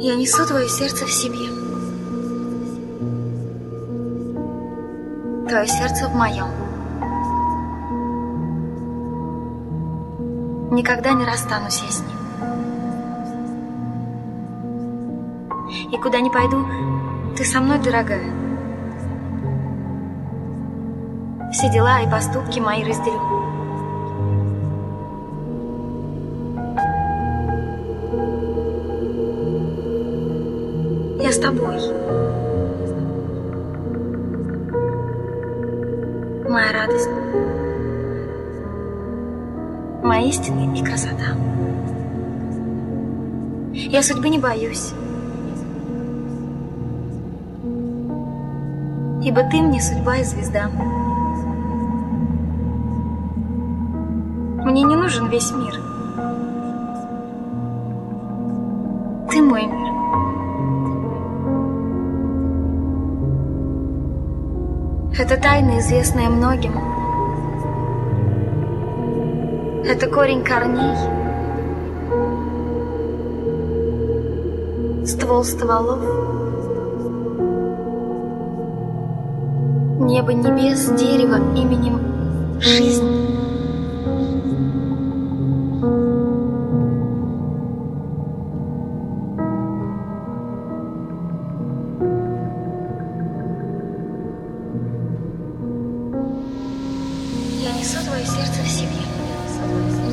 Я несу твое сердце в себе. Твое сердце в моем. Никогда не расстанусь я с ним. И куда ни пойду, ты со мной, дорогая. Все дела и поступки мои разделю. Я с тобой. Моя радость. Моя истина и красота. Я судьбы не боюсь. Ибо ты мне судьба и звезда. Мне не нужен весь мир. Ты мой мир. Это тайна, известная многим. Это корень корней. Ствол стволов. Небо небес, дерево именем жизнь. Несу твое сердце в себе.